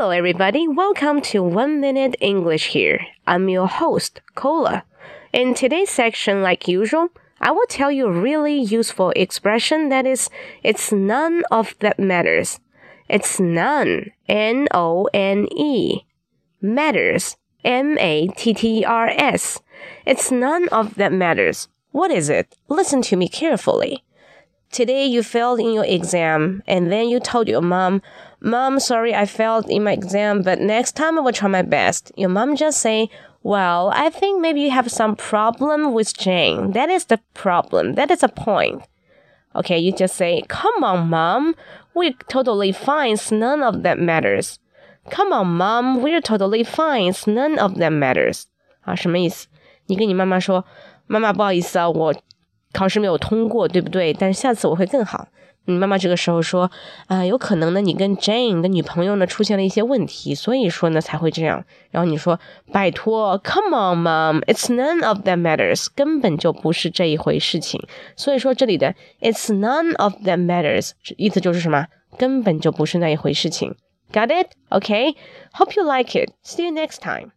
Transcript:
Hello, everybody. Welcome to One Minute English here. I'm your host, Cola. In today's section, like usual, I will tell you a really useful expression that is, it's none of that matters. It's none, N O N E, matters, M A T T R S. It's none of that matters. What is it? Listen to me carefully Today you failed in your exam and then you told your mom, Mom, sorry I failed in my exam, but next time I will try my best. Your mom just say, Well, I think maybe you have some problem with Jane. That is the problem. That is a point. Okay, you just say, Come on, mom. We're totally fine. It's none of that matters. Come on, mom. We're totally fine. It's none of that matters. 啊，什么意思？你跟你妈妈说，妈妈不好意思啊，我 考试没有通过，对不对？但是下次我会更好。你妈妈这个时候说，啊、有可能呢，你跟 Jane 的女朋友呢出现了一些问题，所以说呢才会这样。然后你说，拜托，Come on, mom, it's none of that matters，根本就不是这一回事情。所以说这里的 it's none of that matters 意思就是什么？根本就不是那一回事情。Got it? OK. Hope you like it. See you next time.